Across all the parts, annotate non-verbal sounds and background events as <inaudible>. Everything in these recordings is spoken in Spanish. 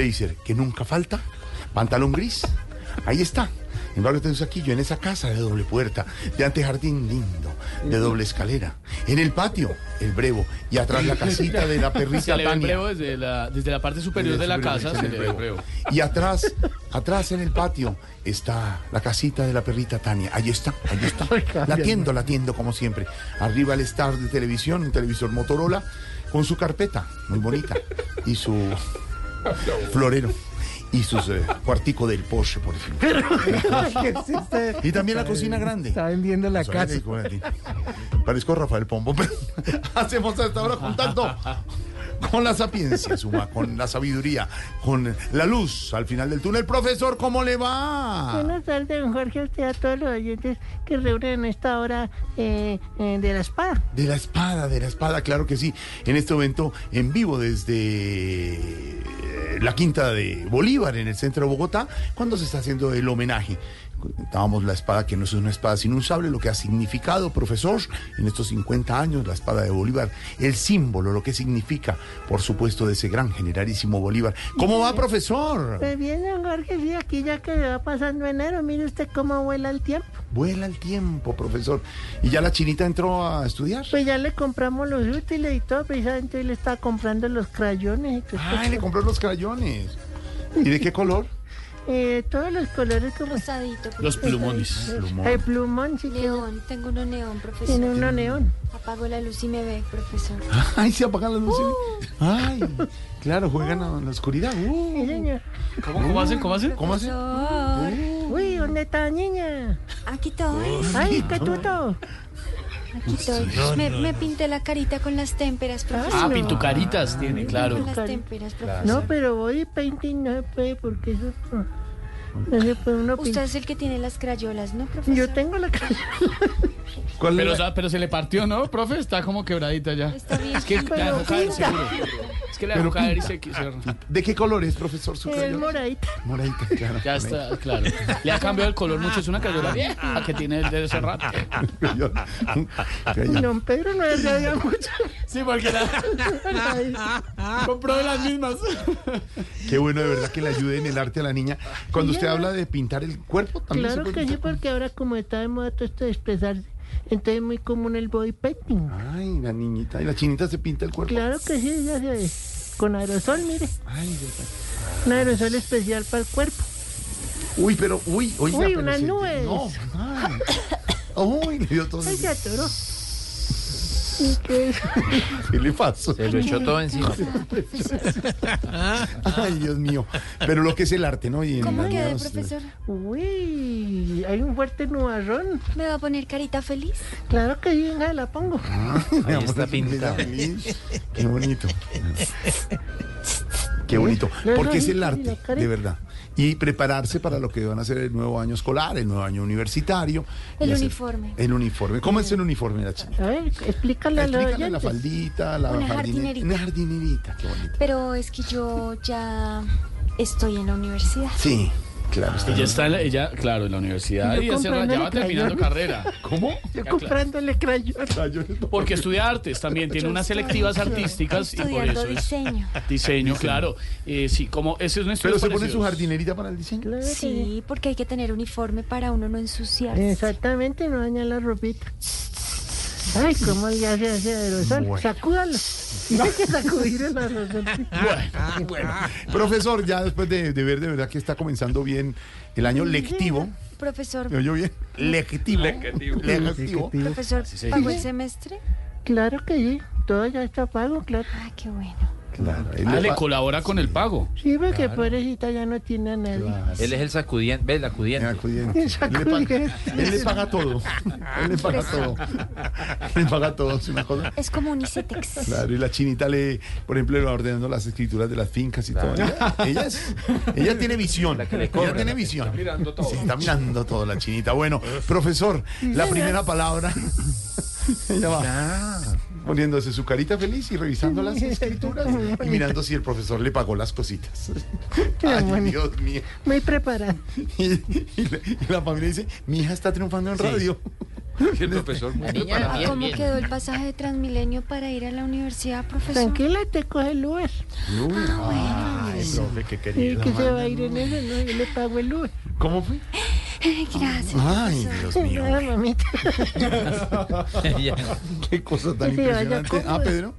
blazer que nunca falta, pantalón gris, ahí está. En barrio Teusaquillo, en esa casa de doble puerta, de antejardín lindo, de doble escalera. En el patio, el brevo. Y atrás la casita de la perrita <laughs> Se le ve el Tania. brevo desde la, desde la parte superior de la casa, se le ve el brevo. Y atrás, atrás en el patio, está la casita de la perrita Tania. Ahí está, ahí está. <laughs> La atiendo, la atiendo como siempre. Arriba el star de televisión, un televisor Motorola, con su carpeta, muy bonita. Y su <laughs> florero. Y sus eh, cuartico del Porsche, por ejemplo. <laughs> Y también la cocina grande. Está vendiendo la casa. Valentín. Parezco Rafael Pombo, pero <laughs> hacemos hasta ahora contacto con la sapiencia, suma, con la sabiduría, con la luz al final del túnel. Profesor, ¿cómo le va? Buenas tardes, don Jorge, a usted a todos los oyentes que reúnen en esta hora eh, eh, de la espada. De la espada, de la espada, claro que sí. En este momento, en vivo desde eh, la Quinta de Bolívar, en el centro de Bogotá, cuando se está haciendo el homenaje. Contábamos la espada, que no es una espada sino un sable, lo que ha significado, profesor, en estos 50 años, la espada de Bolívar, el símbolo, lo que significa, por supuesto, de ese gran generalísimo Bolívar. ¿Cómo va, profesor? Pues bien, don Jorge, sí, aquí ya que va pasando enero, mire usted cómo vuela el tiempo. Vuela el tiempo, profesor. ¿Y ya la chinita entró a estudiar? Pues ya le compramos los útiles y todo, precisamente hoy le estaba comprando los crayones. esto. le compró los crayones. ¿Y de qué color? Eh, todos los colores como... Rosadito, Los plumones. Plumón. El plumón, sí, que Neón, tengo uno neón, profesor. tiene uno neón. Apago la luz y me ve, profesor. <laughs> Ay, se apagan las luces. Ay, claro, juegan a la oscuridad. Uh. Sí, señor. ¿Cómo, cómo hacen? ¿Cómo hacen? ¿Cómo hace? Profesor, Uy, ¿dónde está niña? aquí estoy, Ay, qué tuto. Aquí estoy. Me, me pinté la carita con las témperas, profesor. Ah, no. pintucaritas tiene, claro. Con las témperas, profesor. No, pero body painting no se puede porque eso no, no se puede uno Usted es el que tiene las crayolas, ¿no, profesor? Yo tengo la cara. ¿Cuál Pero, es o la- sea, pero se le partió, ¿no, profe? Está como quebradita ya. Está bien. Es que la Pero seguro. Es que la dejó Pero caer y pinta. se quiso. ¿De qué color es, profesor, su Es moradita. Moradita, <laughs> claro. Ya está, claro. Le ha cambiado el color mucho. Es una crayola vieja que tiene desde ese rato. Y Crayón. don Pedro no le sabía mucho. Sí, porque la compró de las mismas. Qué bueno, de verdad, que le ayude en el arte a la niña. Cuando usted habla de pintar el cuerpo, también Claro se que puede sí, pintar. porque ahora como está de moda todo esto de expresarse, entonces es muy común el body painting. Ay, la niñita. Y la chinita se pinta el cuerpo. Claro que sí, ya se Con aerosol, mire. Ay, Dios mío. Un aerosol especial para el cuerpo. Uy, pero, uy, oiga, Uy, pero unas se- nubes. No, ay. <coughs> Uy, le dio todo. Ay, se atoró. <laughs> ¿Y qué le pasó? Se lo echó todo encima. <laughs> Ay, Dios mío. Pero lo que es el arte, ¿no? Y ¿Cómo quedé, profesor? Uy, hay un fuerte nubarrón. ¿Me va a poner carita feliz? Claro que sí, venga, la pongo. Mi amor, está feliz. Qué bonito. <laughs> Qué bonito. Porque es el arte, de verdad. Y prepararse para lo que van a ser el nuevo año escolar, el nuevo año universitario. El uniforme. El uniforme. ¿Cómo es el uniforme, la chica? A ver, explícale a Explícale la oyentes. faldita, la Una jardine- jardinerita. Una jardinerita, qué bonito. Pero es que yo ya estoy en la universidad. Sí, claro. está Ella está, en la- ella, claro, en la universidad Y hace ya va terminando crayones. carrera. <laughs> ¿Cómo? Yo comprándole crayón. Porque estudia artes también, tiene unas selectivas artísticas y por eso es diseño. diseño, claro. Eh, sí, como ese es un estudio Pero se pone su jardinerita para el diseño. Claro Sí, porque hay que tener uniforme para uno no ensuciarse. Exactamente, no daña la ropita. Ay, cómo ya se hace aerosol. Bueno. Sacúdalo. Dice que sacudir el aerosol. Profesor, ya después de, de ver de verdad que está comenzando bien el año lectivo. Profesor, ¿Me oyó bien? Lectivo. Lectivo. profesor, Sí, sí. ¿pagó el semestre? Claro que sí. Todo ya está pago, claro. Ah, qué bueno. Claro, él Ah, le colabora con el pago. Sí, porque pobrecita ya no tiene a nadie. Él es el sacudiente, ¿ves? El el acudiente. acudiente. Él le, paga, él le paga todo. Él le paga todo. Él le paga todo. Es una cosa. Es como un ICETEX. Claro, y la chinita le, por ejemplo, le va ordenando las escrituras de las fincas y todo. Ella, ella es- ella tiene visión. La que le ella cobra, tiene la que visión. está mirando todo. Sí, está mirando todo la chinita. Bueno, profesor, la primera palabra. Ella va poniéndose su carita feliz y revisando las escrituras y mirando si el profesor le pagó las cositas. Ay, bueno. Dios mío. Muy preparada. Y, y la, y la familia dice, mi hija está triunfando en radio. El profesor muy preparado. ¿A cómo quedó el pasaje de Transmilenio para ir a la universidad, profesor? Tranquila, te coge el Uber. Uy, ay, profe, qué Sí, querido. que se va a ir en eso, ¿no? Yo le pago el Uber. ¿Cómo fue? Gracias. Ay, Dios mío. Nada, mamita. <laughs> Qué cosa tan vaya impresionante. Ah, Pedro.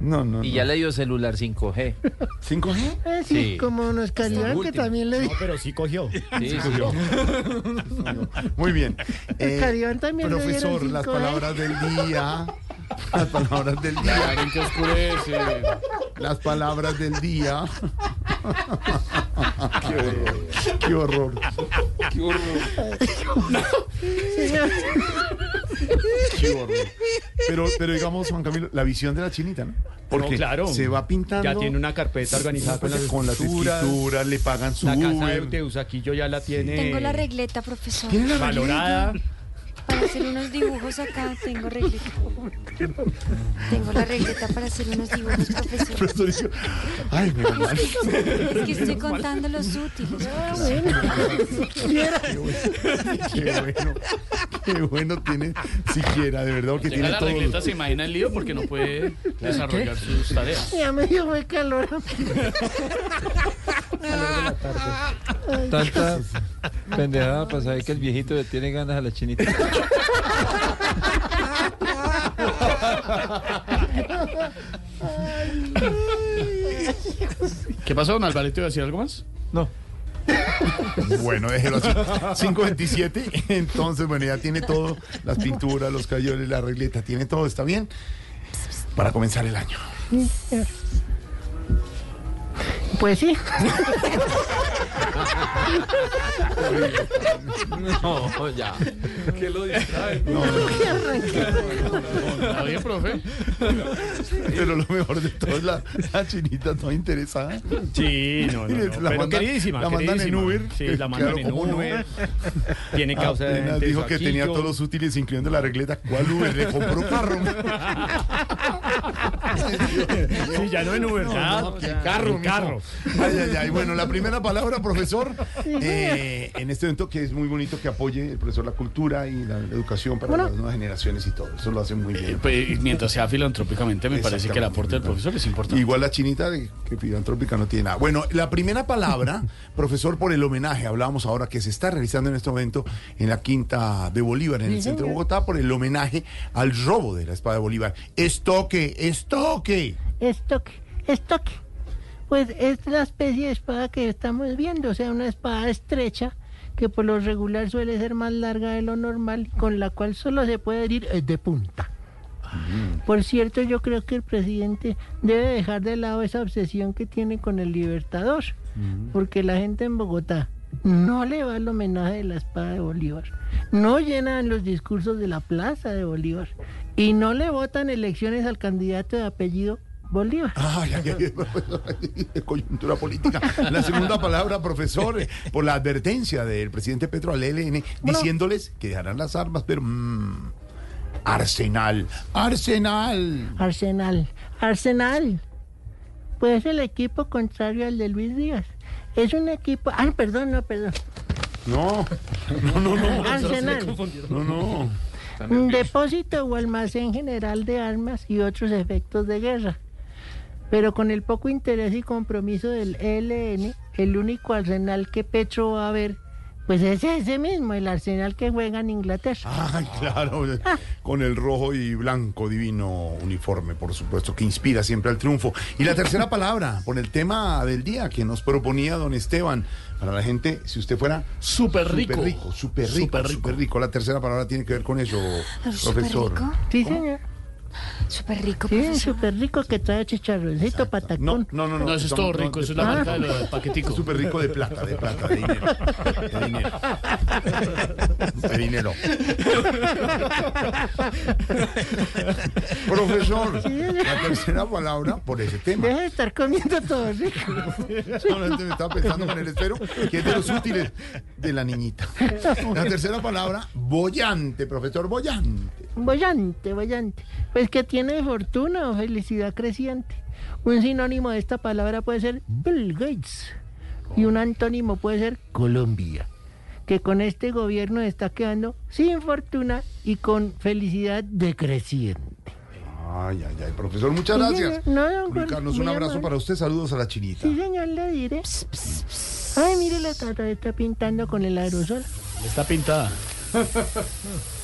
No, no. Y no. ya le dio celular 5G. ¿5G? Ah, sí, Sí. como nos Calibán, que último. también le No, dijo. pero sí cogió. Sí, sí. <laughs> Muy bien. Eh, Caribán también le profesor, las 5G. palabras del día. Las palabras del día. Claro, en que oscurece. Las palabras del día. <laughs> Qué horror. Qué horror. Señor, Qué horror. Pero, pero digamos, Juan Camilo, la visión de la chinita, ¿no? Porque No, claro. se va pintando Ya tiene una carpeta organizada con las con las escrituras. le pagan su La casa de Uber. Teusaquillo ya la tiene Tengo la regleta, profesor. ¿Tiene la valorada. Hacer unos dibujos acá, tengo regleta. Tengo la regleta para hacer unos dibujos, profesor. Ay, mi mamá. Es que estoy contando los útiles. ah, bueno. Viera. Qué bueno. Qué bueno tiene siquiera, de verdad, que Llega tiene la todo. regleta, se imagina el lío porque no puede desarrollar sus tareas. Ya me dio muy calor. <laughs> Tanta pendejada para saber que el viejito le tiene ganas a la chinita. ¿Qué pasó, don Alvarito? ¿Iba a decir algo más? No. Bueno, déjelo así. 527. Entonces, bueno, ya tiene todo: las pinturas, los cayoles, la regleta, tiene todo, está bien. Para comenzar el año. Pues sí. No, ya. ¿Qué lo distrae? No, no, <laughs> ¿Está bien, profe? pero lo mejor de todo es la, la chinita toda interesada. Sí, no, no, no. La Pero mandan- queridísima, la mandan en. Uber. Sí, la mandan claro, en ¿cómo no? Uber. Tiene causa de dijo que tenía todos los útiles, incluyendo la regleta. ¿Cuál Uber? Le compró carro. <laughs> Sí, ya no en Uber. No, qué carro, en carro. Ay, ay, ay. Bueno, la primera palabra, profesor, eh, en este evento que es muy bonito que apoye el profesor la cultura y la educación para Bueno. las nuevas generaciones y todo. Eso lo hace muy bien. Pues, mientras sea filantrópicamente, me parece que el aporte del profesor es importante. Igual la chinita de que filantrópica no tiene nada. Bueno, la primera palabra, <laughs> profesor, por el homenaje, hablábamos ahora que se está realizando en este momento en la Quinta de Bolívar, en el centro de. Bogotá, por el homenaje al robo de la espada de Bolívar. Estoque, estoque. Estoque, estoque. Pues es la especie de espada que estamos viendo, o sea, una espada estrecha que por lo regular suele ser más larga de lo normal, con la cual solo se puede herir eh, de punta. Por cierto, yo creo que el presidente debe dejar de lado esa obsesión que tiene con el Libertador, porque la gente en Bogotá no le va al homenaje de la espada de Bolívar, no llenan los discursos de la plaza de Bolívar y no le votan elecciones al candidato de apellido Bolívar. Ay, ay, ay, ay, <laughs> coyuntura política. La segunda palabra, profesor, por la advertencia del presidente Petro al ELN, diciéndoles que dejarán las armas, pero... mm, arsenal, arsenal. Arsenal, Arsenal. Pues el equipo contrario al de Luis Díaz. Es un equipo. Ah, perdón, no, perdón. No, no, no, no, <laughs> Arsenal. no, no. Depósito o almacén general de armas y otros efectos de guerra. Pero con el poco interés y compromiso del ELN, el único arsenal que Petro va a ver, pues es ese mismo, el arsenal que juega en Inglaterra. Ay, <laughs> claro, con el rojo y blanco divino uniforme, por supuesto, que inspira siempre al triunfo. Y la tercera <laughs> palabra, por el tema del día que nos proponía don Esteban, para la gente, si usted fuera Súper rico. súper rico, súper rico, Súper rico. súper rico. La tercera palabra tiene que ver con eso, profesor. rico. Sí, señor. Súper rico, Sí, profesor. súper rico que trae chicharroncito, No, patacón. no, no, no. No, eso es todo rico, eso es la marca de lo del paquetico. Súper rico de plata, de plata, de dinero. De dinero. De dinero. Profesor, la tercera palabra por ese tema. Deja de estar comiendo todo rico. Solamente me estaba pensando con el espero, que es de los útiles de la niñita. La tercera palabra, bollante, profesor, bollante. Bollante, bollante. Pues que tiene fortuna o felicidad creciente. Un sinónimo de esta palabra puede ser Bill Gates. Y un antónimo puede ser Colombia. Que con este gobierno está quedando sin fortuna y con felicidad decreciente. Ay, ay, ay, profesor, muchas Sí, gracias. No, Luis Jorge, Carlos, un abrazo amable. para usted, saludos a la chinita. Sí, señor, le diré. Ay, mire, la tata está pintando con el aerosol. Está pintada. <laughs>